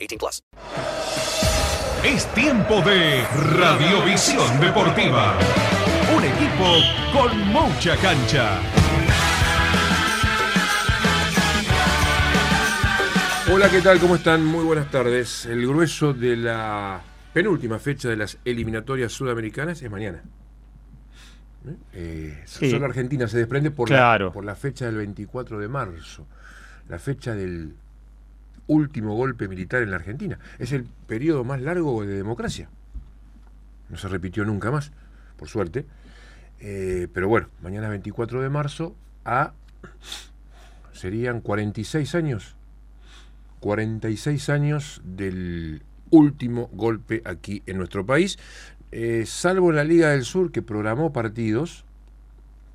18 plus. Es tiempo de Radiovisión Deportiva. Un equipo con mucha cancha. Hola, ¿qué tal? ¿Cómo están? Muy buenas tardes. El grueso de la penúltima fecha de las eliminatorias sudamericanas es mañana. ¿Eh? Eh, Sí. Solo Argentina se desprende por, Claro. la, por la fecha del 24 de marzo, la fecha del último golpe militar en la Argentina. Es el periodo más largo de democracia. No se repitió nunca más, por suerte. Eh, pero bueno, mañana 24 de marzo a serían 46 años 46 años del último golpe aquí en nuestro país, eh, salvo la Liga del Sur que programó partidos,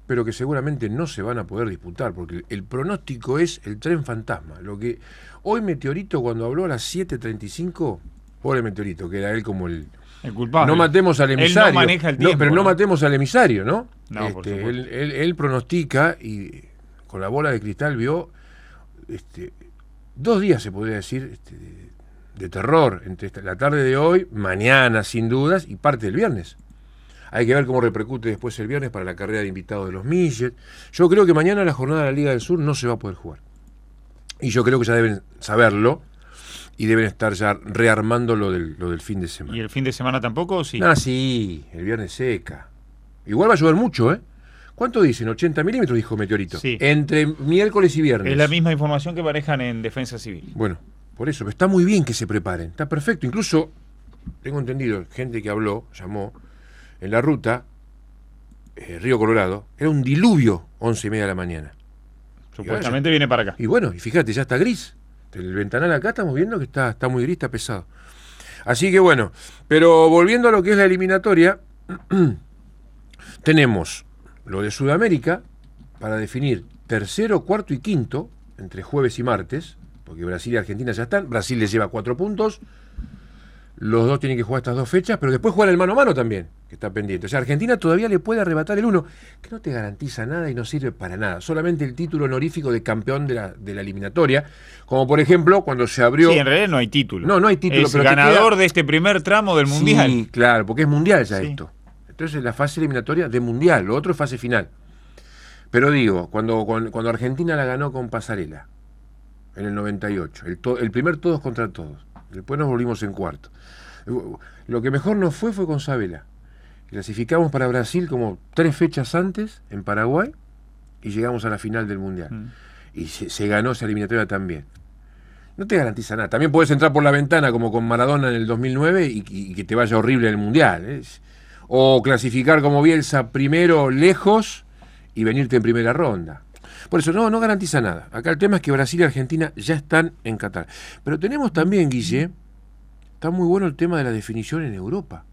pero que seguramente no se van a poder disputar, porque el, pronóstico es el tren fantasma. Lo que hoy Meteorito cuando habló a las 7.35, pobre Meteorito, que era él como el... El culpable. No matemos al Él emisario. no maneja el No, tiempo. pero no matemos al emisario, ¿no? No, Este, él, él- él pronostica y con la bola de cristal vio este, dos días, se podría decir, este, de, de terror entre esta- la tarde de hoy, mañana sin dudas y parte del viernes. Hay que ver cómo repercute después el viernes para la carrera de invitados de los Millet. Yo creo que mañana la jornada de la Liga del Sur no se va a poder jugar. Y yo creo que ya deben saberlo y deben estar ya rearmando lo del, lo del fin de semana. ¿Y el fin de semana tampoco? Sí. Ah, sí, el viernes seca. Igual va a llover mucho, ¿eh? ¿Cuánto dicen? 80 milímetros, dijo Meteorito. Sí. Entre miércoles y viernes. Es la misma información que manejan en Defensa Civil. Bueno, por eso, está muy bien que se preparen, está perfecto. Incluso, tengo entendido, gente que habló, llamó, en la ruta, eh, Río Colorado, era un diluvio 11 y media de la mañana. Supuestamente viene para acá. Y bueno, y fíjate, ya está gris. El ventanal acá estamos viendo que está, está muy gris, está pesado. Así que bueno, pero volviendo a lo que es la eliminatoria, tenemos lo de Sudamérica para definir tercero, cuarto y quinto, entre jueves y martes, porque Brasil y Argentina ya están. Brasil les lleva cuatro puntos. Los dos tienen que jugar estas dos fechas, pero después juegan el mano a mano también, que está pendiente. O sea, Argentina todavía le puede arrebatar el uno, que no te garantiza nada y no sirve para nada. Solamente el título honorífico de campeón de la, de la eliminatoria. Como por ejemplo, cuando se abrió. Sí, en realidad no hay título. No, no hay título, Es pero ganador queda- de este primer tramo del Mundial. Sí, claro, porque es mundial ya Sí. esto. Entonces la fase eliminatoria de mundial, lo otro es fase final. Pero digo, cuando, cuando, cuando Argentina la ganó con Pasarela, en el 98, el, to- el primer todos contra todos, después nos volvimos en cuarto. Lo que mejor nos fue fue con Sabela. Clasificamos para Brasil como tres fechas antes, en Paraguay, y llegamos a la final del mundial. Mm. Y se, se ganó esa eliminatoria también. No te garantiza nada. También puedes entrar por la ventana como con Maradona en el 2009 y, y que te vaya horrible en el Mundial. ¿eh? O clasificar como Bielsa primero lejos y venirte en primera ronda. Por eso no, no garantiza nada. Acá el tema es que Brasil y Argentina ya están en Qatar. Pero tenemos también, Guille, está muy bueno el tema de la definición en Europa.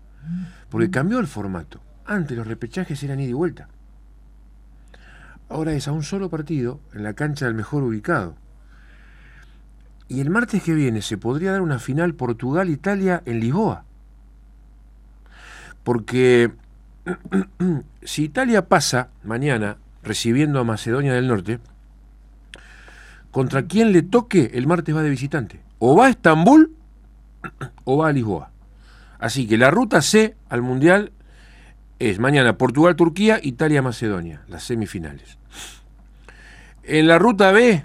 Porque cambió el formato. Antes los repechajes eran ida y vuelta. Ahora es a un solo partido en la cancha del mejor ubicado. Y el martes que viene se podría dar una final Portugal-Italia en Lisboa. Porque si Italia pasa mañana recibiendo a Macedonia del Norte, contra quien le toque el martes va de visitante. O va a Estambul o va a Lisboa. Así que la ruta C al Mundial es mañana Portugal-Turquía, Italia-Macedonia, las semifinales. En la ruta B,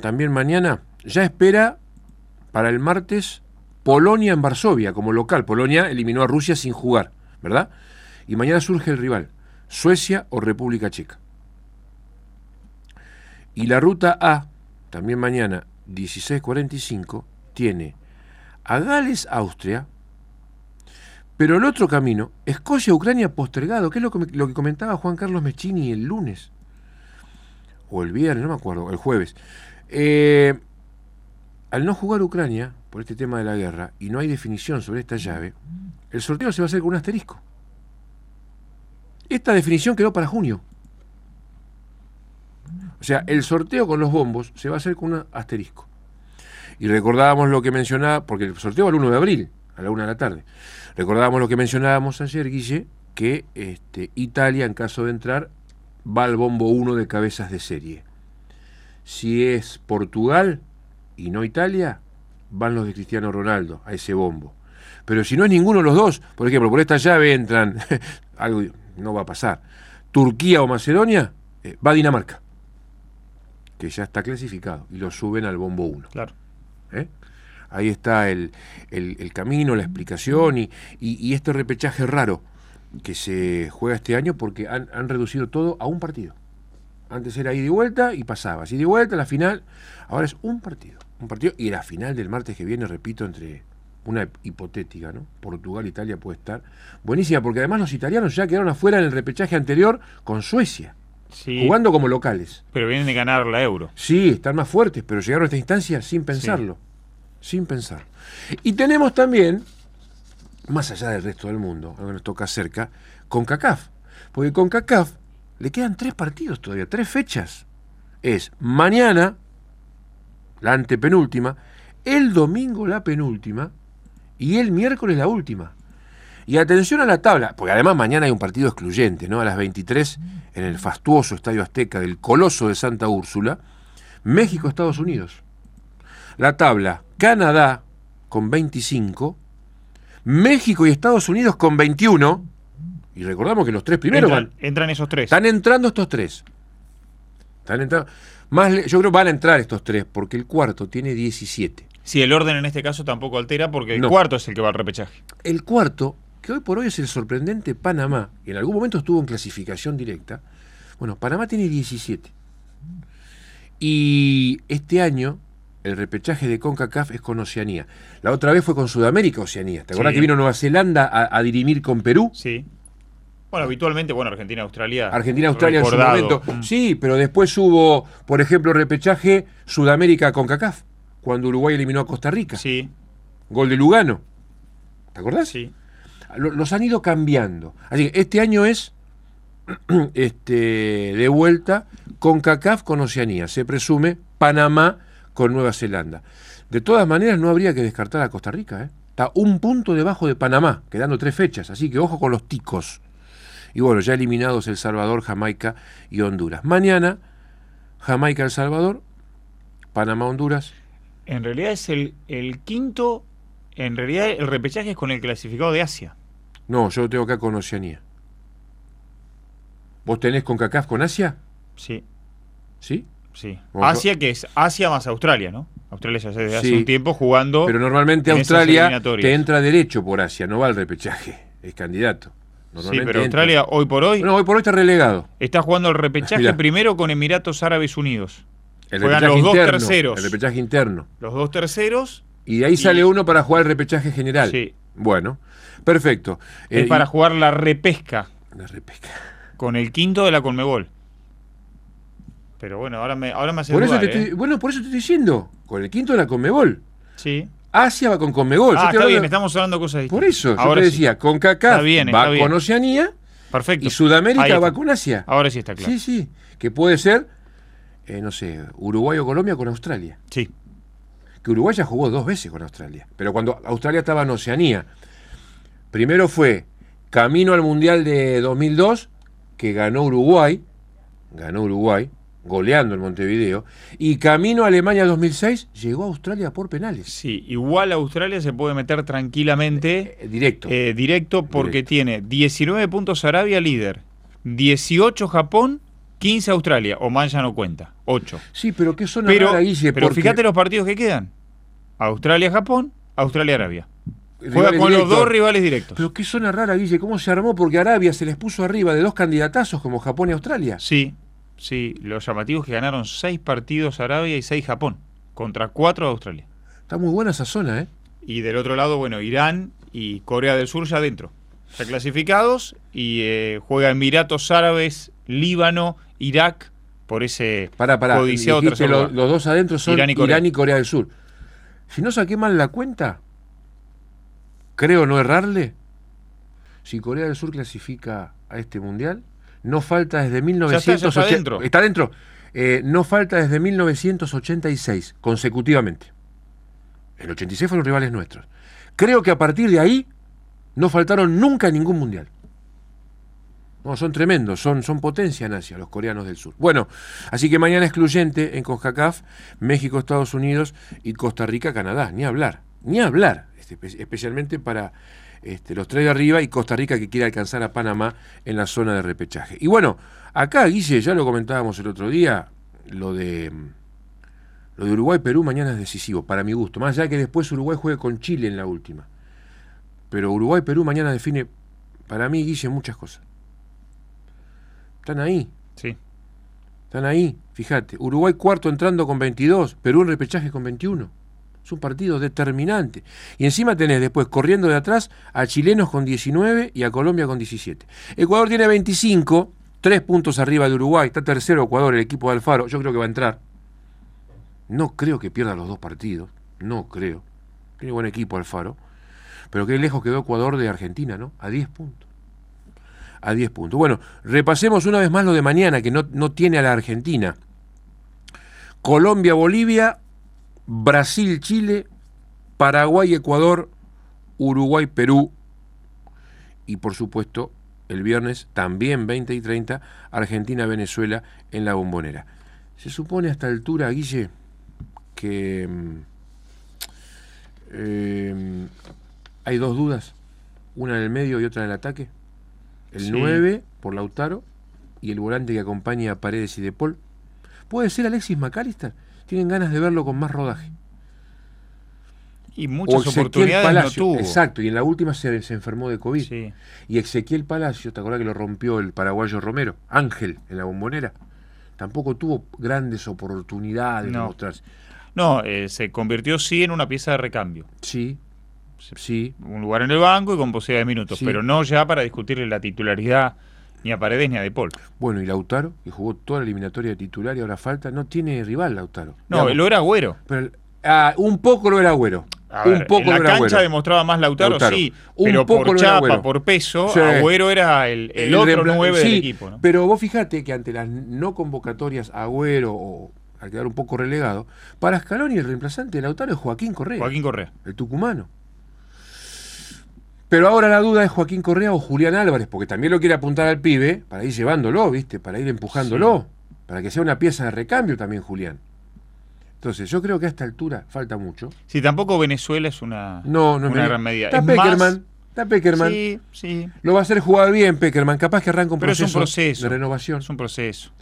también mañana, ya espera para el martes Polonia en Varsovia como local. Polonia eliminó a Rusia sin jugar, ¿verdad? Y mañana surge el rival, Suecia o República Checa. Y la ruta A, también mañana 16.45, tiene a Gales, Austria, pero el otro camino, Escocia-Ucrania postergado, que es lo que, lo que comentaba Juan Carlos Mechini el lunes, o el viernes, no me acuerdo, el jueves. Eh, al no jugar Ucrania, por este tema de la guerra, y no hay definición sobre esta llave, el sorteo se va a hacer con un asterisco. Esta definición quedó para junio. O sea, el sorteo con los bombos se va a hacer con un asterisco. Y recordábamos lo que mencionaba, porque el sorteo va el 1 de abril, a la 1 de la tarde. Recordábamos lo que mencionábamos ayer, Guille, que este, Italia, en caso de entrar, va al bombo 1 de cabezas de serie. Si es Portugal y no Italia, van los de Cristiano Ronaldo a ese bombo. Pero si no es ninguno de los dos, por ejemplo, por esta llave entran, algo no va a pasar. Turquía o Macedonia, eh, va Dinamarca, que ya está clasificado, y lo suben al bombo 1. Claro. ¿eh? Ahí está el, el- el camino, la explicación y, y- y este repechaje raro que se juega este año porque han, han reducido todo a un partido. Antes era ida y vuelta y pasabas. Ida y vuelta, la final. Ahora es un partido. Un partido y la final del martes que viene, repito, entre una hipotética, ¿no? Portugal, Italia puede estar. Buenísima, porque además los italianos ya quedaron afuera en el repechaje anterior con Suecia, Sí, jugando como locales. pero vienen de ganar la euro. Sí, están más fuertes, pero llegaron a esta instancia sin pensarlo. Sin pensar. Y tenemos también, más allá del resto del mundo, algo que nos toca cerca, con CACAF. Porque con CACAF le quedan tres partidos todavía, tres fechas. Es mañana, la antepenúltima, el domingo la penúltima y el miércoles la última. Y atención a la tabla, porque además mañana hay un partido excluyente, ¿no? A las 23 en el fastuoso Estadio Azteca del Coloso de Santa Úrsula, México-Estados Unidos. La tabla, Canadá con 25, México y Estados Unidos con 21, y recordamos que los tres primeros entran, van, entran esos tres. están entrando estos tres. Están entrando, más, yo creo que van a entrar estos tres, porque el cuarto tiene 17. Sí, el orden en este caso tampoco altera porque el No. cuarto es el que va al repechaje. El cuarto, que hoy por hoy es el sorprendente Panamá, y en algún momento estuvo en clasificación directa, bueno, Panamá tiene 17. Y este año el repechaje de CONCACAF es con Oceanía. La otra vez fue con Sudamérica, Oceanía. ¿Te acuerdas Sí. que vino Nueva Zelanda a, a dirimir con Perú? Sí. Bueno, habitualmente, bueno, Argentina, Australia. Argentina, Australia en su momento. Mm. Sí, pero después hubo, por ejemplo, repechaje Sudamérica con CACAF, cuando Uruguay eliminó a Costa Rica. Sí, Gol de Lugano. ¿Te acordás? sí. Lo- los han ido cambiando. Así que este año es este, de vuelta con CACAF con Oceanía. Se presume Panamá con Nueva Zelanda. De todas maneras, no habría que descartar a Costa Rica. ¿eh? Está un punto debajo de Panamá, quedando tres fechas. Así que ojo con los ticos. Y bueno, ya eliminados El Salvador, Jamaica y Honduras. Mañana, Jamaica, El Salvador, Panamá, Honduras. En realidad es el, el quinto. En realidad el repechaje es con el clasificado de Asia. No, yo lo tengo acá con Oceanía. ¿Vos tenés con CACAF con Asia? Sí, ¿Sí? sí. Asia que es Asia más Australia, ¿no? Australia ya desde hace Sí. un tiempo jugando. Pero normalmente en Australia te entra derecho por Asia, no va al repechaje, es candidato. Sí, pero entra. Australia hoy por hoy Bueno, hoy por hoy está relegado. está jugando el repechaje Mirá. primero con Emiratos Árabes Unidos. El Juegan repechaje los dos interno, terceros. El repechaje interno. Los dos terceros Y de ahí Y- sale uno para jugar el repechaje general. Sí. Bueno, perfecto. es Eh, para y- jugar la repesca La repesca. con el quinto de la Conmebol. Pero bueno, ahora me, ahora me hace Por eso dudar, te ¿eh? estoy, bueno, por eso te estoy diciendo, con el quinto de la Conmebol. Sí. Asia va con Conmebol. Yo Ah, está bien, estamos hablando de cosas distintas. Por eso, yo ahora te sí. decía, con bien, va bien. con Oceanía Perfecto. y Sudamérica va con Asia. Ahora sí está claro. Sí, sí, que puede ser, eh, no sé, Uruguay o Colombia con Australia. Sí. Que Uruguay ya jugó dos veces con Australia, pero cuando Australia estaba en Oceanía. Primero fue camino al Mundial de 2002, que ganó Uruguay, ganó Uruguay, goleando en Montevideo, y camino a Alemania 2006, llegó a Australia por penales. Sí, igual Australia se puede meter tranquilamente Eh, directo. eh, directo porque Directo. tiene 19 puntos Arabia líder, 18 Japón, 15 Australia. Oman ya no cuenta, 8. sí, pero qué zona Pero, rara, Guille, pero porque- fíjate los partidos que quedan. Australia-Japón, Australia-Arabia. Juega con los dos rivales directos. Pero qué zona rara, Guille, ¿cómo se armó? Porque Arabia se les puso arriba de dos candidatazos como Japón y Australia. Sí, sí. Los llamativos que ganaron seis partidos Arabia y seis Japón. Contra cuatro de Australia. Está muy buena esa zona, ¿eh? Y del otro lado, bueno, Irán y Corea del Sur ya adentro. Ya clasificados y eh, juega Emiratos Árabes, Líbano, Irak por ese Pará, pará. codiciado dijiste tercer lo- lugar. los dos adentro son Irán Irán y y, Corea. Corea del Sur. Si no saqué mal la cuenta, creo no errarle, si Corea del Sur clasifica a este mundial, no falta desde está, 1980. ya está dentro. Está dentro. Eh, no falta desde 1986, consecutivamente. El 86 fueron rivales nuestros. Creo que a partir de ahí no faltaron nunca en ningún mundial. No, son tremendos, son, son potencia en Asia, los coreanos del sur. Bueno, así que mañana excluyente en CONCACAF, México, Estados Unidos y Costa Rica, Canadá. Ni hablar, ni hablar. Este, espe- especialmente para este, los tres de arriba y Costa Rica que quiere alcanzar a Panamá en la zona de repechaje. Y bueno, acá, Guille, ya lo comentábamos el otro día, lo de, lo de Uruguay-Perú mañana es decisivo, para mi gusto. Más allá que después Uruguay juegue con Chile en la última. Pero Uruguay-Perú mañana define, para mí, Guille, muchas cosas. Están ahí, Sí. están ahí, fíjate. Uruguay cuarto entrando con 22, Perú en repechaje con 21. Es un partido determinante. Y encima tenés después corriendo de atrás a chilenos con 19 y a Colombia con 17. Ecuador tiene 25, tres puntos arriba de Uruguay. Está tercero Ecuador, el equipo de Alfaro. Yo creo que va a entrar. No creo que pierda los dos partidos. No creo. Tiene buen equipo Alfaro. Pero qué lejos quedó Ecuador de Argentina, ¿no? A 10 puntos. A 10 puntos. Bueno, repasemos una vez más lo de mañana, que no, no tiene a la Argentina. Colombia, Bolivia, Brasil, Chile, Paraguay, Ecuador, Uruguay, Perú. Y por supuesto, el viernes, también 20 y 30, Argentina, Venezuela en la bombonera. Se supone a esta altura, Guille, que mm, eh, hay dos dudas, una en el medio y otra en el ataque. El Sí. 9 por Lautaro y el volante que acompaña a Paredes y De Paul. ¿Puede ser Alexis McAllister? Tienen ganas de verlo con más rodaje. Y muchas oportunidades Palacio, no tuvo. Exacto, y en la última se, se enfermó de COVID. Sí. Y Ezequiel Palacio, ¿te acordás que lo rompió el paraguayo Romero? Ángel, en la bombonera. Tampoco tuvo grandes oportunidades de No. mostrarse. No, eh, se convirtió sí en una pieza de recambio. Sí, sí. Un lugar en el banco y con posibilidad de minutos, Sí. pero no ya para discutirle la titularidad ni a Paredes ni a De Paul. Bueno, y Lautaro, que jugó toda la eliminatoria de titular y ahora falta, no tiene rival Lautaro. No, lo era Agüero. pero, ah, un poco lo era Agüero. A un ver, poco en la cancha Agüero. demostraba más Lautaro, Lautaro. sí, Un pero poco por chapa, Agüero. por peso, Sí. Agüero era el, el otro repla- nueve sí, del equipo. ¿no? Pero vos fijate que ante las no convocatorias Agüero o al quedar un poco relegado, para Scaloni el reemplazante de Lautaro es Joaquín Correa, Joaquín Correa. el tucumano. Pero ahora la duda es Joaquín Correa o Julián Álvarez, porque también lo quiere apuntar al pibe para ir llevándolo, ¿viste? Para ir empujándolo, para que sea una pieza de recambio también Julián. Entonces, yo creo que a esta altura falta mucho. Sí, tampoco Venezuela es una, No, no una gran medida. Está Es Peckerman, más- está Peckerman. Sí, sí. Lo va a hacer jugar bien Peckerman, capaz que arranca un Pero es proceso, un proceso. de renovación. Es un proceso.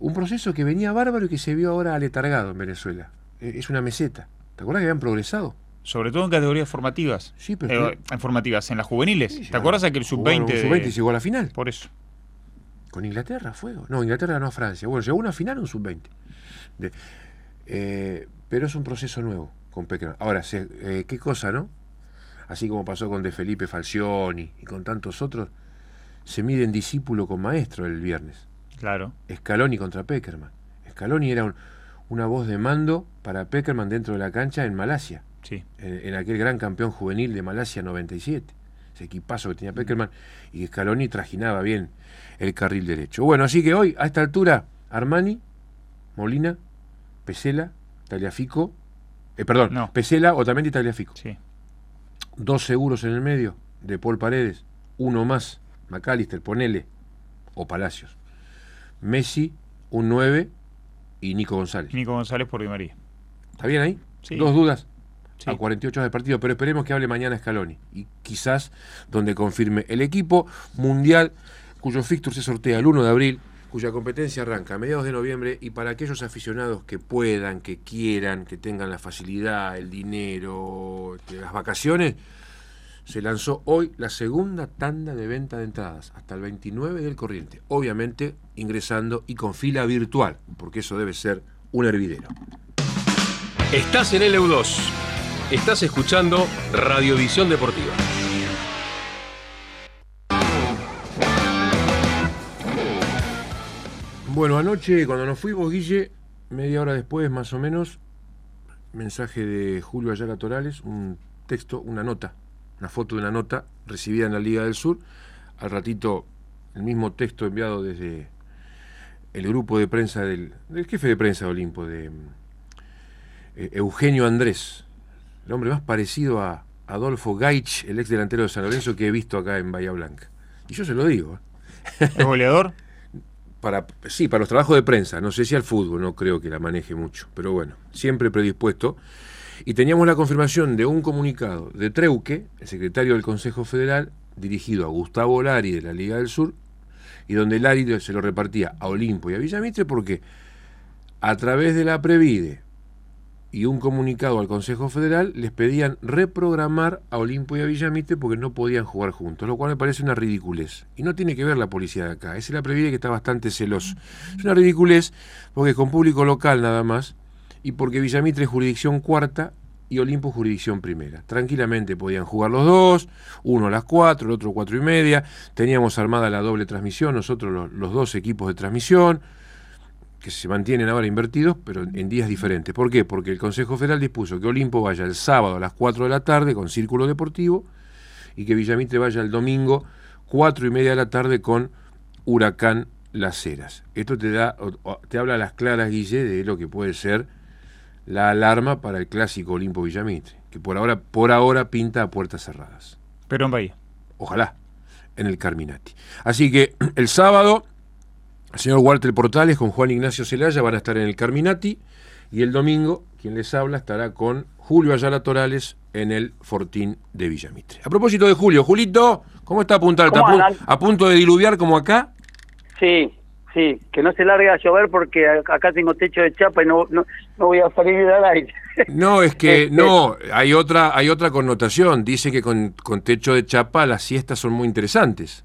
Un proceso que venía bárbaro y que se vio ahora aletargado en Venezuela. Eh, Es una meseta. ¿Te acuerdas que habían progresado? Sobre todo en categorías formativas. Sí, pero- Eh, en formativas, en las juveniles. Sí, ¿Te acuerdas aquel jugaron sub-20? un sub-20 y llegó a la final. Por eso. Con Inglaterra fue. No, Inglaterra ganó a Francia. Bueno, llegó a una final un sub-20. De- eh, pero es un proceso nuevo con Peckerman. Ahora, se- eh, qué cosa, ¿no? Así como pasó con De Felipe Falcioni y con tantos otros, se miden discípulo con maestro el viernes. Claro. Scaloni contra Peckerman. Scaloni era un- una voz de mando para Peckerman dentro de la cancha en Malasia, Sí. en, en aquel gran campeón juvenil de Malasia 97. Ese equipazo que tenía Peckerman y Scaloni trajinaba bien el carril derecho. Bueno, así que hoy, a esta altura, Armani, Molina, Pesela, Tagliafico, eh, perdón, No. Pesela, Otamendi y Tagliafico. Sí. Dos seguros en el medio, de Paul Paredes, uno más, McAllister, ponele, o Palacios. Messi, un 9 y Nico González. Nico González por Di María. ¿Está bien ahí? Sí. Dos dudas. Sí. A 48 horas de partido, pero esperemos que hable mañana Scaloni. Y quizás donde confirme el equipo mundial, cuyo fixture se sortea el 1 de abril cuya competencia arranca a mediados de noviembre y para aquellos aficionados que puedan, que quieran, que tengan la facilidad, el dinero, este, las vacaciones, se lanzó hoy la segunda tanda de venta de entradas, hasta el 29 del corriente. Obviamente ingresando y con fila virtual, porque eso debe ser un hervidero. Estás en LU2. Estás escuchando Radiovisión Deportiva. Bueno, anoche cuando nos fuimos, Guille, media hora después más o menos, mensaje de Julio Ayala Torales, un texto, una nota, una foto de una nota recibida en la Liga del Sur. Al ratito, el mismo texto enviado desde el grupo de prensa del, del jefe de prensa de Olimpo, de eh, Eugenio Andrés, el hombre más parecido a Adolfo Gaich, el ex delantero de San Lorenzo que he visto acá en Bahía Blanca. Y yo se lo digo. ¿eh? ¿Es goleador? Para, sí, para los trabajos de prensa, no sé si al fútbol, no creo que la maneje mucho, pero bueno, siempre predispuesto. Y teníamos la confirmación de un comunicado de Treuque, el secretario del Consejo Federal, dirigido a Gustavo Lari de la Liga del Sur, y donde Lari se lo repartía a Olimpo y a Villamitre porque a través de la Previde y un comunicado al Consejo Federal les pedían reprogramar a Olimpo y a Villamitre porque no podían jugar juntos, lo cual me parece una ridiculez. Y no tiene que ver la policía de acá, es la Previde que está bastante celoso. Es una ridiculez porque es con público local nada más y porque Villamitre es jurisdicción cuarta y Olimpo jurisdicción primera. Tranquilamente podían jugar los dos, uno a las cuatro, el otro cuatro y media. Teníamos armada la doble transmisión, nosotros los dos equipos de transmisión, que se mantienen ahora invertidos, pero en días diferentes. ¿Por qué? Porque el Consejo Federal dispuso que Olimpo vaya el sábado a las 4 de la tarde con Círculo Deportivo y que Villamitre vaya el domingo 4 y media de la tarde con Huracán Las Heras. Esto te da, te habla a las claras, Guille, de lo que puede ser la alarma para el clásico Olimpo Villamitre, que por ahora, por ahora pinta a puertas cerradas. Pero en Bahía. Ojalá, en el Carminati. Así que el sábado, el señor Walter Portales con Juan Ignacio Celaya van a estar en el Carminati y el domingo, quien les habla, estará con Julio Ayala Torales en el Fortín de Villamitre. A propósito de Julio, Julito, ¿cómo está? ¿Está a, pu a punto de diluviar como acá? Sí, Sí, que no se largue a llover porque acá tengo techo de chapa y no, no, no voy a salir al aire. No, es que no, hay otra, hay otra connotación. Dice que con, con techo de chapa las siestas son muy interesantes.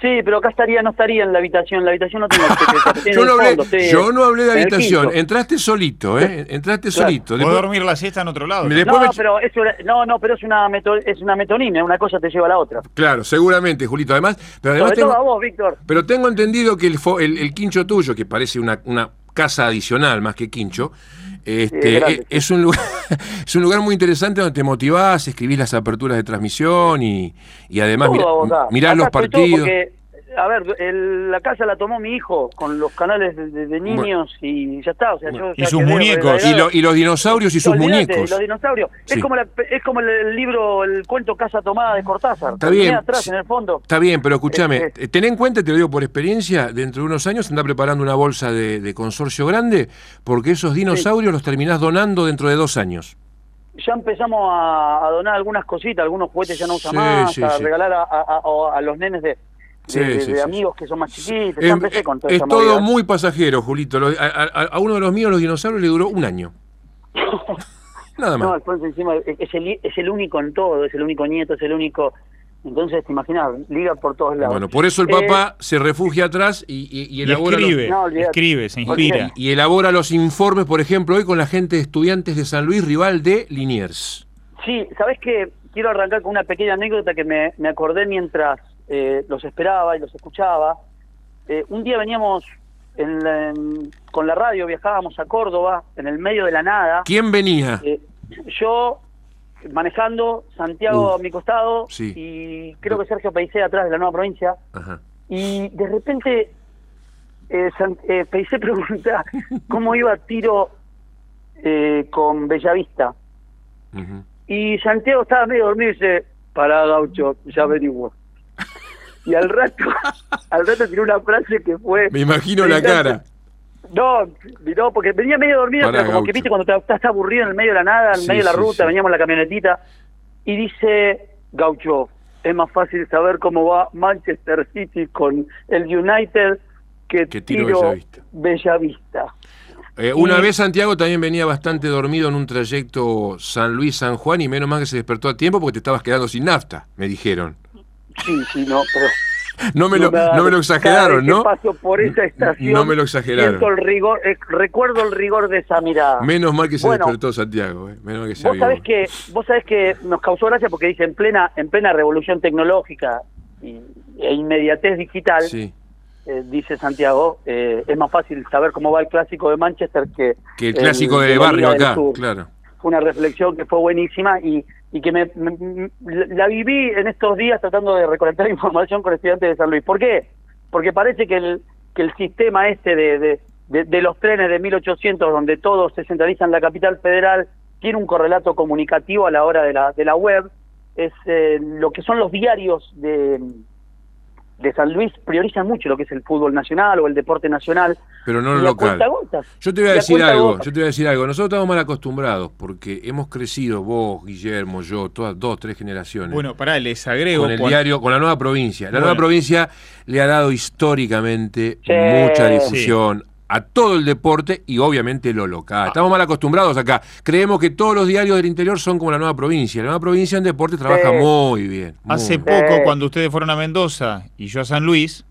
Sí, pero acá estaría, no estaría en la habitación. La habitación no tiene chapa. yo, no hablé, fondo, yo no hablé de habitación. Entraste solito, ¿eh? Entraste claro. solito. Puedo dormir la siesta en otro lado. Después no, me... pero eso, no, no, pero es una, meto, es una metonina. Una cosa te lleva a la otra. Claro, seguramente, Julito. Además, pero además Sobre tengo, todo a vos, Víctor. Pero tengo entendido que el, el, el quincho tuyo, que parece una, una casa adicional más que quincho, este, es, grande, es, un lugar, es un lugar muy interesante donde te motivás, escribís las aperturas de transmisión y, y además todo, mirá, mirás los partidos. Porque, a ver, el, la casa la tomó mi hijo con los canales de, de, de niños bueno, y ya está. O sea, bueno, yo y sus muñecos. Y, lo, y, los dinosaurios y sus muñecos. Los dinosaurios. Sí. Es, como la, es como el, el, libro, el cuento Casa Tomada de Cortázar. Está bien. atrás, en el fondo. Está bien, pero escúchame. Eh, ten en cuenta, te lo digo por experiencia, dentro de unos años anda preparando una bolsa de, de consorcio grande porque esos dinosaurios sí. los terminás donando dentro de dos años ya empezamos a, a, donar algunas cositas, algunos juguetes ya no usan sí, más, sí, a sí. regalar a, a, a, los nenes de, de, de, de amigos que son más chiquitos. Es, empecé con es todo movida. muy pasajero, Julito. A, uno de los míos, los dinosaurios, le duró un año. Nada más. No, Alfonso, encima es el, es el único en todo, es el único nieto, es el único... Entonces, te imaginas, liga por todos lados. Bueno, por eso el Papa eh, se refugia atrás y, y, y elabora. Y escribe, los, no, escribe, se inspira. Y, y, elabora los informes, por ejemplo, hoy con la gente de estudiantes de San Luis, rival de Liniers. Sí, ¿sabes qué? Quiero arrancar con una pequeña anécdota que me, me acordé mientras eh, los esperaba y los escuchaba. Eh, un día veníamos en la, en, con la radio, viajábamos a Córdoba, en el medio de la nada. ¿Quién venía? Eh, yo manejando, Santiago a mi costado sí. y creo que Sergio Peicé atrás de la nueva provincia. Ajá. Y de repente eh, San, Peicé pregunta cómo iba tiro eh, con Bellavista. Uh -huh. Y Santiago estaba medio dormido y dice, pará Gaucho, ya averiguo. Y al rato, al rato tiró una frase que fue... Me imagino la cara. No, no, porque venía medio dormido, Pará, pero como Gaucho. que viste cuando estás aburrido en el medio de la nada, en Sí, medio de la sí, ruta, sí. veníamos en la camionetita, y dice, Gaucho, es más fácil saber cómo va Manchester City con el United Que tiro Bellavista. Bellavista. Eh, una Y- vez Santiago también venía bastante dormido en un trayecto San Luis-San Juan y menos mal que se despertó a tiempo porque te estabas quedando sin nafta, me dijeron. Sí, sí, no, pero... No me lo, no me lo exageraron, ¿no? paso por esa estación, No me lo exageraron. el rigor, eh, recuerdo el rigor de esa mirada. Menos mal que se Bueno, despertó Santiago, eh, menos mal que se Vos sabés que, vos sabés que nos causó gracia porque dice en plena, en plena revolución tecnológica y, e inmediatez digital, Sí, eh, dice Santiago, eh, es más fácil saber cómo va el clásico de Manchester que, que el clásico de la barrio acá, claro. Fue una reflexión que fue buenísima y, y que me, me- la viví en estos días tratando de recolectar información con estudiantes de San Luis. ¿Por qué? Porque parece que el, que el sistema este de, de, de- los trenes de 1800, donde todo se centraliza en la capital federal, tiene un correlato comunicativo a la hora de la, de la web. Es eh, lo que son los diarios de, de San Luis priorizan mucho lo que es el fútbol nacional o el deporte nacional. Pero no lo local. Yo te voy a decir algo, yo te voy a decir algo. Nosotros estamos mal acostumbrados porque hemos crecido, vos, Guillermo, yo, todas dos, tres generaciones. Bueno, pará, les agrego. con el diario, con la nueva provincia. La Bueno. nueva provincia le ha dado históricamente Sí. mucha difusión a todo el deporte y obviamente lo local. Estamos mal acostumbrados acá. Creemos que todos los diarios del interior son como la nueva provincia. La nueva provincia en deporte trabaja Sí. muy bien. muy Hace bien. poco, cuando ustedes fueron a Mendoza y yo a San Luis,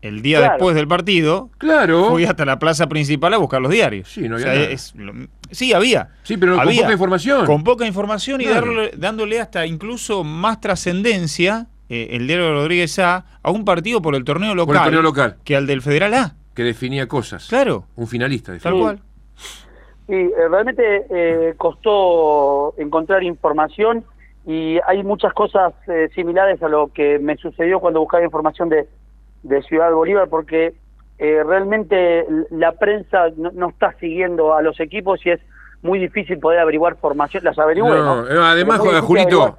el día Claro. después del partido, Claro. fui hasta la plaza principal a buscar los diarios. Sí, no O había sea, nada. es lo- sí, había. Sí, pero con poca información. Con poca información y Claro. darle- dándole hasta incluso más trascendencia, eh, el diario de Rodríguez A, a un partido por el torneo local, Por el torneo local. que al del Federal A. Que definía cosas. Claro, Un finalista. tal cual. Sí, eh, realmente eh, costó encontrar información y hay muchas cosas eh, similares a lo que me sucedió cuando buscaba información de, de Ciudad Bolívar, porque eh, realmente la prensa no, no está siguiendo a los equipos y es muy difícil poder averiguar formación. Las averigüé, No, ¿no? no, además, Julito,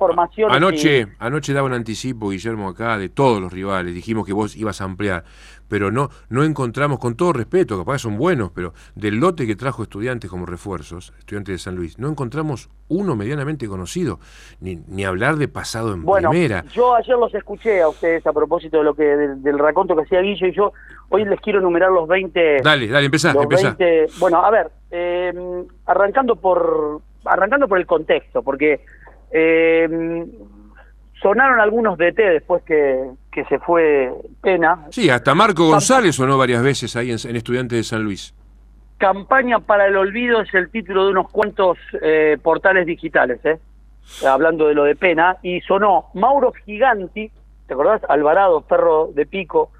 anoche, y- anoche daba un anticipo, Guillermo, acá, de todos los rivales. Dijimos que vos ibas a ampliar, pero no, no encontramos, con todo respeto, capaz son buenos, pero del lote que trajo estudiantes como refuerzos, estudiantes de San Luis, no encontramos uno medianamente conocido, ni, ni hablar de pasado en Bueno, primera. yo ayer los escuché a ustedes a propósito de lo que del, del raconto que hacía Guillo y yo hoy les quiero enumerar los 20 Dale, dale, empezá, los empezá. 20 bueno, a ver, eh, arrancando por arrancando por el contexto, porque eh, sonaron algunos DT después que, que se fue Pena. Sí, hasta Marco González sonó varias veces ahí en, en Estudiantes de San Luis. Campaña para el olvido es el título de unos cuantos eh, portales digitales, ¿eh? hablando de lo de Pena, y sonó Mauro Giganti, ¿te acordás? Alvarado, Ferro de Pico,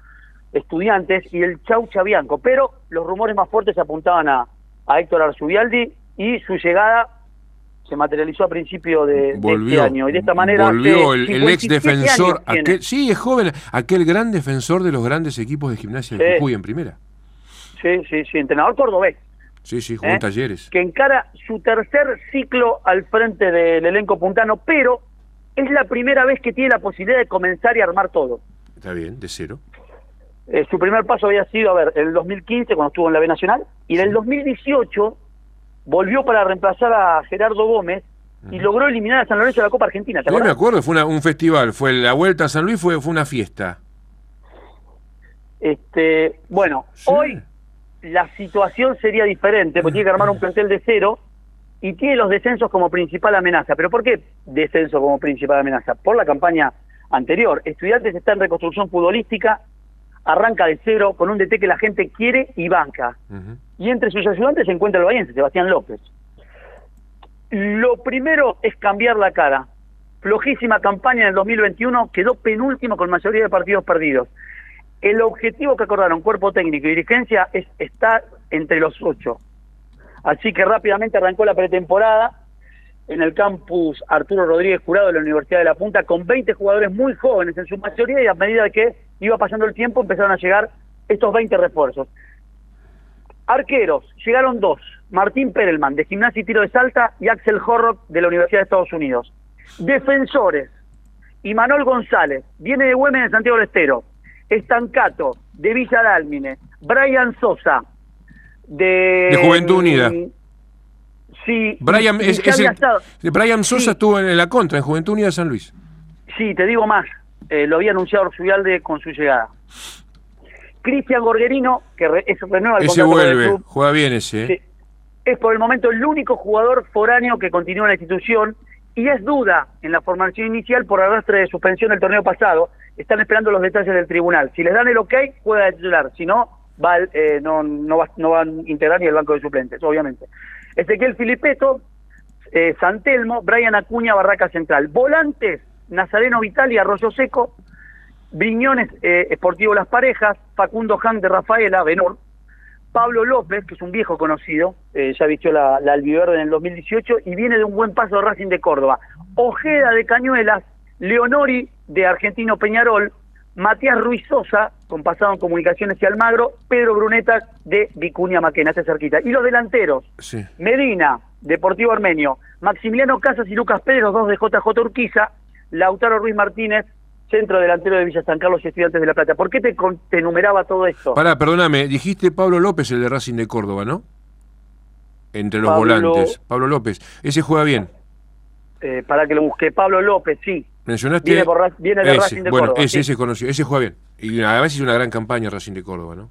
estudiantes, y el Chaucha Bianco, pero los rumores más fuertes apuntaban a, a Héctor Arzubialdi y su llegada se materializó a principio de, de este año, y de esta manera... volvió el, el ex 57 defensor, aquel, sí, es joven, aquel gran defensor de los grandes equipos de gimnasia de Sí. Jujuy en primera. Sí, sí, sí, entrenador cordobés. Sí, sí, jugó en ¿eh? talleres. que encara su tercer ciclo al frente del elenco puntano, pero es la primera vez que tiene la posibilidad de comenzar y armar todo. Está bien, de cero. Eh, su primer paso había sido, a ver, en el 2015 cuando estuvo en la B Nacional, y en el 2018 volvió para reemplazar a Gerardo Gómez y logró eliminar a San Lorenzo de la Copa Argentina. ¿te Yo me acuerdo, fue una- un festival, fue la vuelta a San Luis, fue, fue una fiesta. Este, bueno, hoy la situación sería diferente, porque tiene que armar un plantel de cero y tiene los descensos como principal amenaza. ¿Pero por qué descenso como principal amenaza? Por la campaña anterior. Estudiantes está en reconstrucción futbolística, arranca de cero con un DT que la gente quiere y banca. Y entre sus ayudantes se encuentra el bahiense, Sebastián López. Lo primero es cambiar la cara. Flojísima campaña en el 2021, quedó penúltimo con mayoría de partidos perdidos. El objetivo que acordaron cuerpo técnico y dirigencia es estar entre los ocho. Así que rápidamente arrancó la pretemporada en el campus Arturo Rodríguez Jurado de la Universidad de La Punta con 20 jugadores muy jóvenes en su mayoría y a medida que iba pasando el tiempo empezaron a llegar estos 20 refuerzos. Arqueros, llegaron dos, Martín Perelman de Gimnasia y Tiro de Salta y Axel Horrock de la Universidad de Estados Unidos. Defensores, Imanol González, viene de Güemes de Santiago del Estero, Estancato de Villa Dálmine, Brian Sosa de... De Juventud Unida. Sí. Brian, y- y es, es el- Brian Sosa Sí. estuvo en la contra, en Juventud Unida de San Luis. Sí, te digo más. eh, lo había anunciado Orsubialde con su llegada. Cristian Gorgerino, que re- es renueva el Ese contrato con el vuelve, club, juega bien ese. ¿eh? Es por el momento el único jugador foráneo que continúa en la institución y es duda en la formación inicial por arrastre de suspensión del torneo pasado. Están esperando los detalles del tribunal. Si les dan el ok, juega de titular. Si no, va, eh, no, no, va, no van a integrar ni el banco de suplentes, obviamente. Ezequiel Filipeto, eh, Santelmo, Brian Acuña, Barraca Central. Volantes, Nazareno Vital y Arroyo Seco. Briñones, eh, Esportivo Las Parejas. Facundo Han de Rafaela, Benor. Pablo López, que es un viejo conocido, eh, ya vistió la, la albiverde en el 2018 y viene de un buen paso de Racing de Córdoba. Ojeda de Cañuelas, Leonori de Argentino Peñarol, Matías Ruiz Sosa, con pasado en Comunicaciones y Almagro, Pedro Bruneta de Vicuña Maquena, este cerquita. Y los delanteros, Sí. Medina, Deportivo Armenio, Maximiliano Casas y Lucas los dos de JJ Urquiza, Lautaro Ruiz Martínez, centro delantero de Villa San Carlos y Estudiantes de La Plata. ¿Por qué te, te enumeraba todo esto? Pará, perdóname, dijiste Pablo López, el de Racing de Córdoba, ¿no? Entre los Pablo- volantes. Pablo López. Ese juega bien. Eh, para que lo busque. Pablo López, sí. Mencionaste. Viene por viene de ese. Racing de bueno, Córdoba, ese, sí. ese es conocido. Ese juega bien. Y además hizo una gran campaña Racing de Córdoba, ¿no?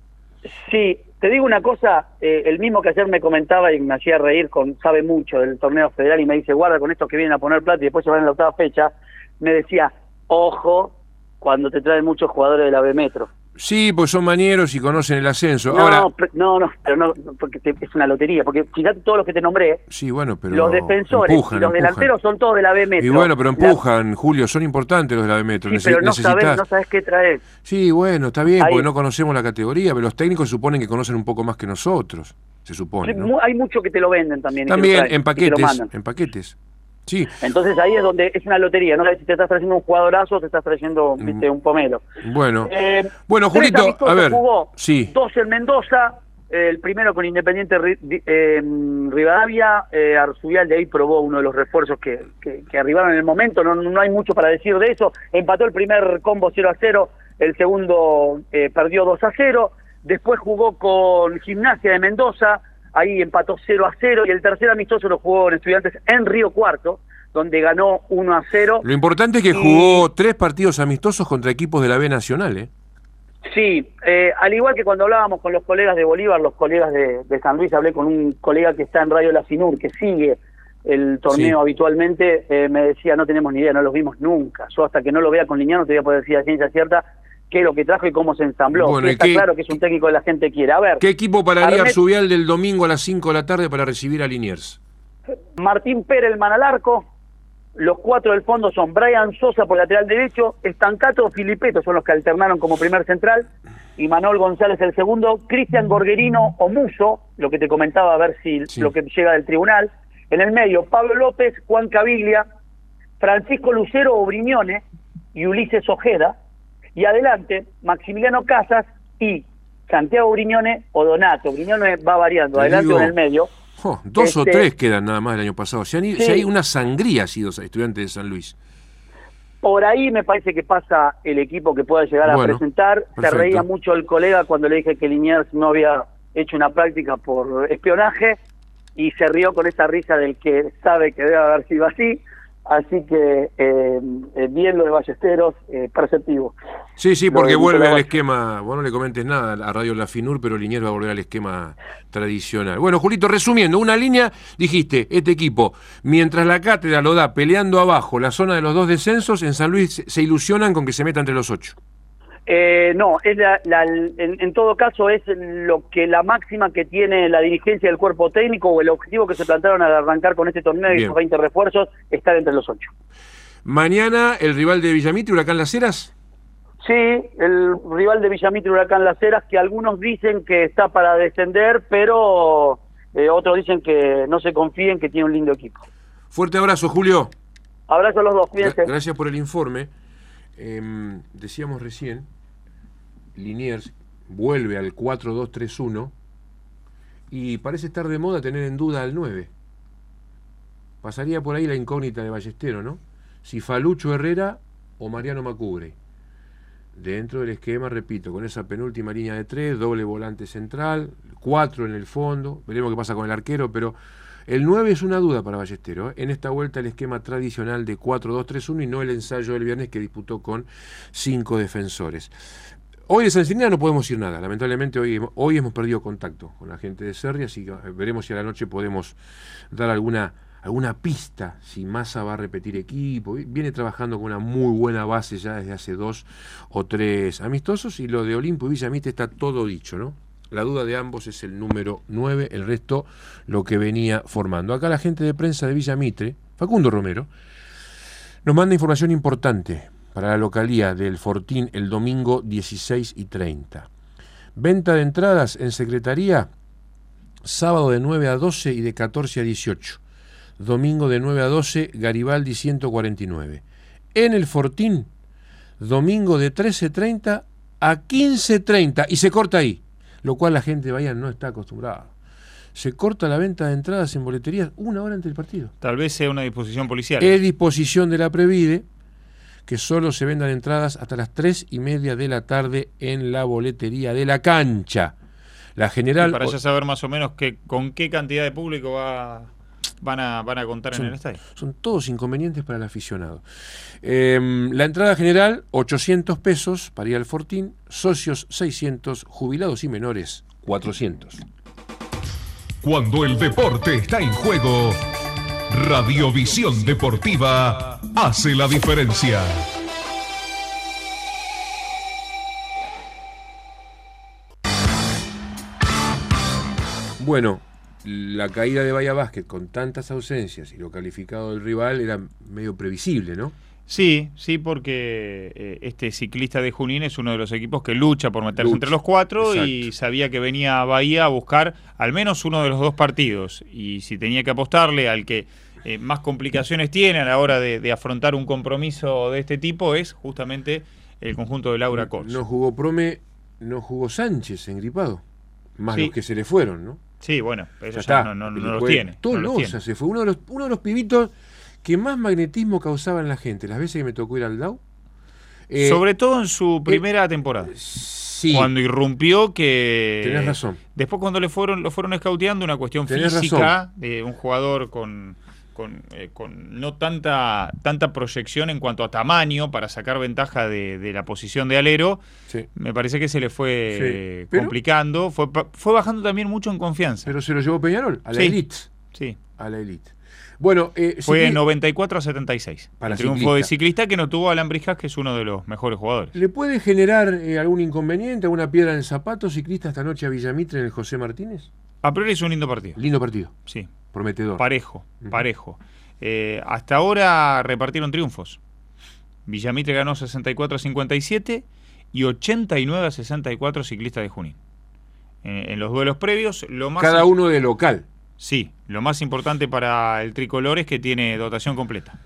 Sí, te digo una cosa, eh, el mismo que ayer me comentaba y me hacía reír, con sabe mucho del torneo federal y me dice, guarda con estos que vienen a poner plata y después se van en la octava fecha, me decía, ojo cuando te traen muchos jugadores de la B Metro. Sí, pues son manieros y conocen el ascenso. No, Ahora, no, no, pero no, porque te- es una lotería, porque fíjate todos los que te nombré, sí, bueno, pero. los defensores empujan, y los empujan. delanteros son todos de la B Metro. Y bueno, pero La- empujan, Julio, son importantes los de la B Metro. sí, pero no sabes, no sabes qué traer. Sí, bueno, está bien, Ahí- porque no conocemos la categoría, pero los técnicos suponen que conocen un poco más que nosotros, se supone. Hay mucho que te lo venden también. También en paquetes, en paquetes. Sí, Entonces ahí es donde es una lotería, no si te estás trayendo un jugadorazo te estás trayendo viste, un pomelo. bueno. Eh, bueno, Julito, a ver. Jugó, Sí. Dos en Mendoza, eh, el primero con Independiente eh, Rivadavia, eh, Arzubial de ahí probó uno de los refuerzos que, que, que arribaron en el momento, no, no hay mucho para decir de eso. Empató el primer combo 0 a 0, el segundo eh, perdió 2 a 0, después jugó con Gimnasia de Mendoza, ahí empató 0 a 0 y el tercer amistoso lo jugó en Estudiantes en Río Cuarto, donde ganó 1 a 0. Lo importante es que Y- jugó tres partidos amistosos contra equipos de la B Nacional, ¿eh? Sí, eh, al igual que cuando hablábamos con los colegas de Bolívar, los colegas de, de San Luis, hablé con un colega que está en Radio La Finur, que sigue el torneo Sí. habitualmente, eh, me decía, no tenemos ni idea, no los vimos nunca. Yo hasta que no lo vea con Liñano te voy a poder decir a ciencia cierta qué es lo que trajo y cómo se ensambló. Bueno, Sí, ¿y está qué- claro que es un técnico que la gente quiere. A ver, ¿Qué equipo pararía Armet- Arzubial del domingo a las 5 de la tarde para recibir a Liniers? Martín Perelman al arco, los cuatro del fondo son Brian Sosa por lateral derecho, Estancato Filipeto son los que alternaron como primer central, y Manuel González el segundo, Cristian Gorgerino o Muso, lo que te comentaba a ver si Sí. lo que llega del tribunal, en el medio Pablo López, Juan Caviglia, Francisco Lucero o Briñone y Ulises Ojeda, y adelante Maximiliano Casas y Santiago Briñone o Donato. Briñone va variando, Te adelante digo- o en el medio. Jo, dos o Este- tres quedan nada más el año pasado. Si, han ido- Sí. si hay una sangría ha sido estudiantes de San Luis. Por ahí me parece que pasa el equipo que pueda llegar a presentar. Se reía mucho el colega cuando le dije que Liniers no había hecho una práctica por espionaje y se rió con esa risa del que sabe que debe haber sido así. Así que eh, eh, bien lo de Ballesteros, eh, perceptivo. Sí, sí, porque vuelve al esquema. Vos no le comentes nada a Radio La Finur, pero Liniers va a volver al esquema tradicional. Bueno, Julito, resumiendo, una línea, dijiste, este equipo, mientras la cátedra lo da peleando abajo la zona de los dos descensos, en San Luis se- se ilusionan con que se meta entre los ocho. Eh, no, es la- la- en, en todo caso es lo que la máxima que tiene la dirigencia del cuerpo técnico o el objetivo que se plantearon al arrancar con este torneo y esos 20 refuerzos, estar entre los ocho. Mañana, el rival de Villamitre, Huracán Las Heras. Sí, el rival de Villamitre Huracán Las Heras, que algunos dicen que está para descender, pero eh, otros dicen que no se confíen, que tiene un lindo equipo. Fuerte abrazo, Julio. Abrazo a los dos, Gra- cuídense. Gracias por el informe. Em, decíamos recién, Liniers vuelve al 4-2-3-1 y parece estar de moda tener en duda al 9. Pasaría por ahí la incógnita de Ballestero, ¿no? Si Falucho Herrera o Mariano Macubre. Dentro del esquema, repito, con esa penúltima línea de tres, doble volante central, cuatro en el fondo, veremos qué pasa con el arquero, pero el 9 es una duda para Ballestero. ¿eh? En esta vuelta el esquema tradicional de 4-2-3-1 y no el ensayo del viernes que disputó con cinco defensores. Hoy de San Silvina no podemos decir nada. Lamentablemente hoy, hemos- hoy hemos perdido contacto con la gente de Serri, así que eh, veremos si a la noche podemos dar alguna, alguna pista, si Massa va a repetir equipo. Viene trabajando con una muy buena base ya desde hace dos o tres amistosos y lo de Olimpo y Villamite está todo dicho, ¿no? La duda de ambos es el número 9, el resto lo que venía formando. Acá la gente de prensa de Villamitre, Facundo Romero, nos manda información importante para la localía del Fortín el domingo 16 y 30. Venta de entradas en Secretaría, sábado de 9 a 12 y de 14 a 18. Domingo de 9 a 12, Garibaldi 149. En el Fortín, domingo de 13.30 a 15.30 y se corta ahí, lo cual la gente de Bahía no está acostumbrada. Se corta la venta de entradas en boleterías una hora antes del partido. Tal vez sea una disposición policial. Es disposición de la Previde que solo se vendan entradas hasta las tres y media de la tarde en la boletería de la cancha. La Y general. para ya saber más o menos que, con qué cantidad de público va, van, a, van a contar en Son- el estadio. Son todos inconvenientes para el aficionado. Em, la entrada general, 800 pesos para ir al Fortín, socios 600, jubilados y menores 400. Cuando el deporte está en juego, Radiovisión Deportiva hace la diferencia. Bueno, la caída de Bahía Básquet con tantas ausencias y lo calificado del rival era medio previsible, ¿no? Sí, sí, porque eh, este ciclista de Junín es uno de los equipos que lucha por meterse Lucha, entre los cuatro y sabía que venía a Bahía a buscar al menos uno de los dos partidos. Y si tenía que apostarle al que eh, más complicaciones tiene a la hora de, de afrontar un compromiso de este tipo es justamente el conjunto de Laura Cors. No jugó Prome, no jugó Sánchez engripado. Más Sí. los que se le fueron, ¿no? Sí, bueno, eso Ya está. no, no- los tiene. no los tiene. se fue. Uno de, los, uno de los pibitos que más magnetismo causaba en la gente. Las veces que me tocó ir al DAO. eh, Sobre todo en su primera temporada. Sí. Cuando irrumpió que... Tenés razón. Después cuando le fueron, lo fueron escauteando, una cuestión Tenés física de un jugador con, con, eh, con no tanta, tanta proyección en cuanto a tamaño para sacar ventaja de, de la posición de alero, Sí. me parece que se le fue Sí. eh, complicando. Fue, fue bajando también mucho en confianza. Pero se lo llevó Peñarol, a la Sí. elite. Sí. A la elite. Bueno, eh, Fue cicli- 94 a 76. Para el triunfo ciclista. de ciclista que no tuvo a Alan Brisjas, que es uno de los mejores jugadores. ¿Le puede generar algún inconveniente, alguna piedra en el zapato ciclista esta noche a Villamitre en el José Martínez? A priori es un lindo partido. Lindo partido, Sí. Prometedor. Parejo, parejo. Eh, hasta ahora repartieron triunfos. Villamitre ganó 64 a 57 y 89 a 64 ciclistas de Junín. Eh, en los duelos previos, lo más Cada uno de local. Sí, lo más importante para el tricolor es que tiene dotación completa.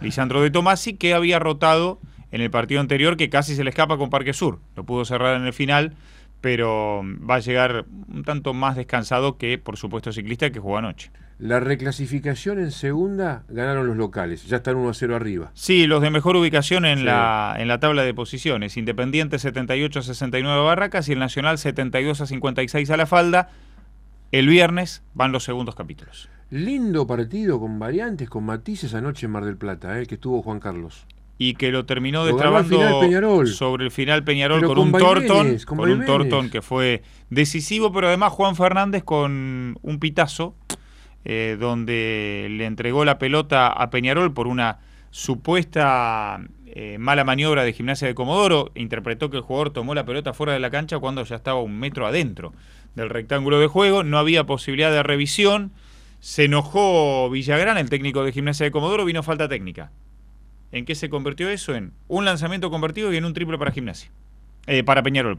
Lisandro de Tomasi, que había rotado en el partido anterior, que casi se le escapa con Parque Sur. Lo pudo cerrar en el final, pero va a llegar un tanto más descansado que, por supuesto, ciclista que jugó anoche. La reclasificación en segunda ganaron los locales, ya están 1 a 0 arriba. Sí, los de mejor ubicación en, Sí. la, en la tabla de posiciones. Independiente 78 a 69 Barracas y el Nacional 72 a 56 a la falda. El viernes van los segundos capítulos. Lindo partido con variantes, con matices anoche en Mar del Plata, eh, que estuvo Juan Carlos. Y que lo terminó destrabando sobre el final Peñarol Pero con, un Torton, con con un. Torton que fue decisivo, pero además Juan Fernández con un pitazo eh, donde le entregó la pelota a Peñarol por una supuesta eh, mala maniobra de gimnasia de Comodoro, interpretó que el jugador tomó la pelota fuera de la cancha cuando ya estaba un metro adentro del rectángulo de juego, no había posibilidad de revisión, se enojó Villagrán, el técnico de gimnasia de Comodoro, vino falta técnica. ¿En qué se convirtió eso? En un lanzamiento convertido y en un triple para gimnasia. Eh, para Peñarol.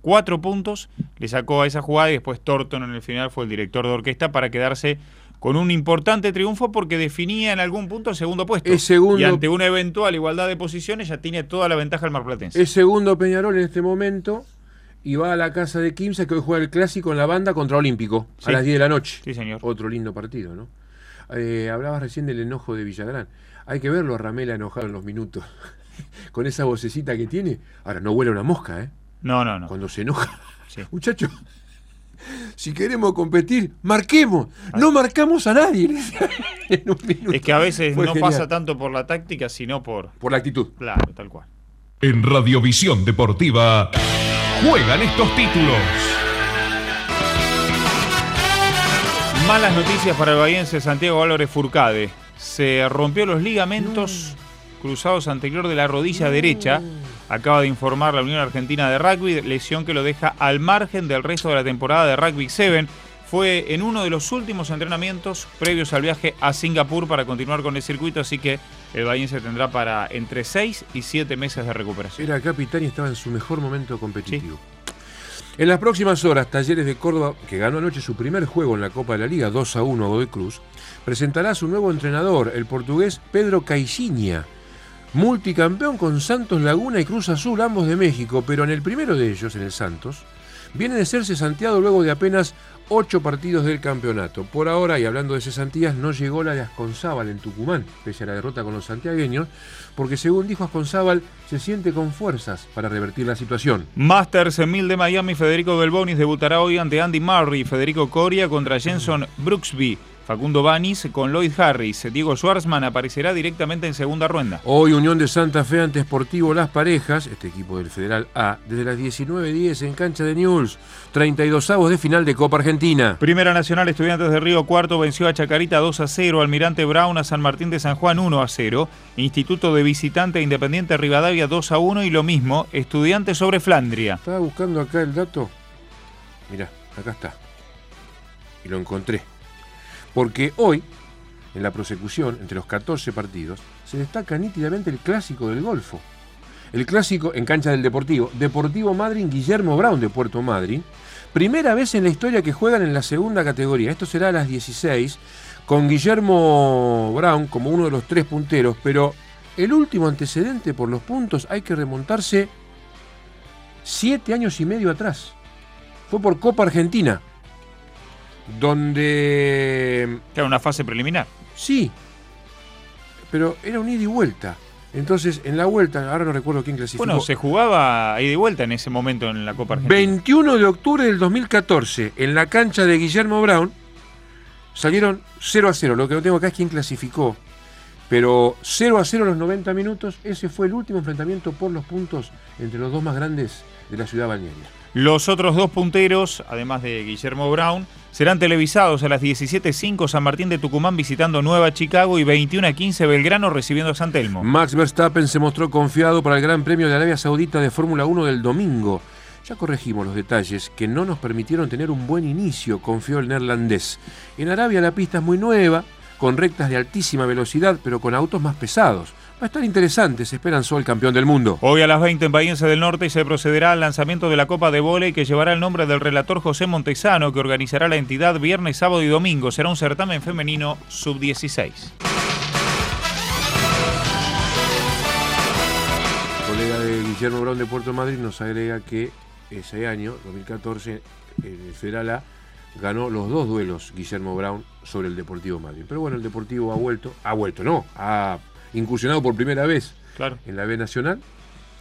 Cuatro puntos le sacó a esa jugada y después Torton en el final fue el director de orquesta para quedarse con un importante triunfo porque definía en algún punto el segundo puesto. Es segundo- Y ante una eventual igualdad de posiciones ya tiene toda la ventaja el marplatense. Es segundo Peñarol en este momento y va a la casa de Quimsa que hoy juega el clásico en la banda contra Olímpico Sí. a las 10 de la noche. Sí, señor. Otro lindo partido, ¿no? Eh, hablabas recién del enojo de Villagrán. Hay que verlo a Ramela enojado en los minutos. Con esa vocecita que tiene. Ahora, no huele una mosca, ¿eh? No, no, no. Cuando se enoja. Sí. Muchachos, si queremos competir, marquemos. No marcamos a nadie. en un minuto. Es que a veces Fue no genial. pasa tanto por la táctica, sino por... Por la actitud. Claro, tal cual. En Radiovisión Deportiva juegan estos títulos. Malas noticias para el bahiense Santiago Álvarez Furcade. Se rompió los ligamentos cruzados anterior de la rodilla derecha. Acaba de informar la Unión Argentina de Rugby, lesión que lo deja al margen del resto de la temporada de Rugby 7. Fue en uno de los últimos entrenamientos previos al viaje a Singapur para continuar con el circuito, así que el bahiense tendrá para entre 6 y 7 meses de recuperación. Era capitán y estaba en su mejor momento competitivo. En las próximas horas, Talleres de Córdoba, que ganó anoche su primer juego en la Copa de la Liga 2 a 1 a Godoy Cruz, presentará a su nuevo entrenador, el portugués Pedro Caixinha, multicampeón con Santos Laguna y Cruz Azul, ambos de México, pero en el primero de ellos, en el Santos, viene de ser cesanteado luego de apenas ocho partidos del campeonato. Por ahora, y hablando de cesantías, no llegó la de Asconzábal en Tucumán, pese a la derrota con los santiagueños, porque según dijo Asconzábal, se siente con fuerzas para revertir la situación. Masters en 1000 de Miami, Federico Belbonis debutará hoy ante Andy Murray, Federico Coria contra Jenson Brooksby. Facundo Banis con Lloyd Harris. Diego Schwarzman aparecerá directamente en segunda ronda. Hoy Unión de Santa Fe ante Sportivo Las Parejas, este equipo del Federal A, desde las 19.10 en cancha de News, 32 avos de final de Copa Argentina. Primera Nacional Estudiantes de Río Cuarto venció a Chacarita 2 a 0, Almirante Brown a San Martín de San Juan 1 a 0, Instituto de Visitante Independiente Rivadavia 2 a 1 y lo mismo, Estudiantes sobre Flandria. Estaba buscando acá el dato. Mirá, acá está. Y lo encontré. Porque hoy, en la prosecución, entre los 14 partidos, se destaca nítidamente el clásico del Golfo. El clásico en cancha del Deportivo. Deportivo Madryn Guillermo Brown de Puerto Madryn. Primera vez en la historia que juegan en la segunda categoría. Esto será a las 16, con Guillermo Brown como uno de los tres punteros. Pero el último antecedente por los puntos hay que remontarse siete años y medio atrás. Fue por Copa Argentina donde... Era una fase preliminar. Sí, pero era un ida y vuelta. Entonces, en la vuelta, ahora no recuerdo quién clasificó. Bueno, se jugaba ida y vuelta en ese momento en la Copa Argentina. 21 de octubre del 2014, en la cancha de Guillermo Brown, salieron 0 a 0. Lo que no tengo acá es quién clasificó. Pero 0 a 0 los 90 minutos, ese fue el último enfrentamiento por los puntos entre los dos más grandes de la ciudad balnearia. Los otros dos punteros, además de Guillermo Brown, serán televisados a las 17.05 San Martín de Tucumán visitando Nueva Chicago y 21.15 Belgrano recibiendo a San Telmo. Max Verstappen se mostró confiado para el Gran Premio de Arabia Saudita de Fórmula 1 del domingo. Ya corregimos los detalles que no nos permitieron tener un buen inicio, confió el neerlandés. En Arabia la pista es muy nueva, con rectas de altísima velocidad, pero con autos más pesados. Va a estar interesante, se esperan el campeón del mundo. Hoy a las 20 en Bahiense del Norte se procederá al lanzamiento de la Copa de Voley que llevará el nombre del relator José Montesano, que organizará la entidad viernes, sábado y domingo. Será un certamen femenino sub-16. Colega de Guillermo Brown de Puerto Madrid nos agrega que ese año, 2014, el Federal A ganó los dos duelos Guillermo Brown sobre el Deportivo Madrid. Pero bueno, el Deportivo ha vuelto, ha vuelto, no, ha incursionado por primera vez claro. en la B Nacional.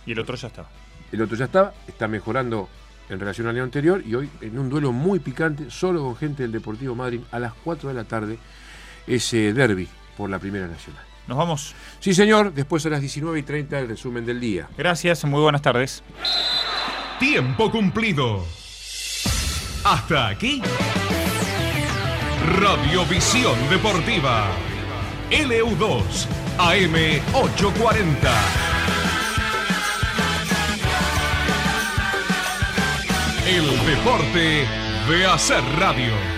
Y el otro ya estaba. El otro ya estaba, está mejorando en relación al año anterior y hoy en un duelo muy picante, solo con gente del Deportivo Madrid, a las 4 de la tarde, ese derby por la Primera Nacional. ¿Nos vamos? Sí, señor. Después a las 19 y 30 el resumen del día. Gracias, muy buenas tardes. Tiempo cumplido. Hasta aquí. Radiovisión Deportiva. LU2 AM840. El deporte de hacer radio.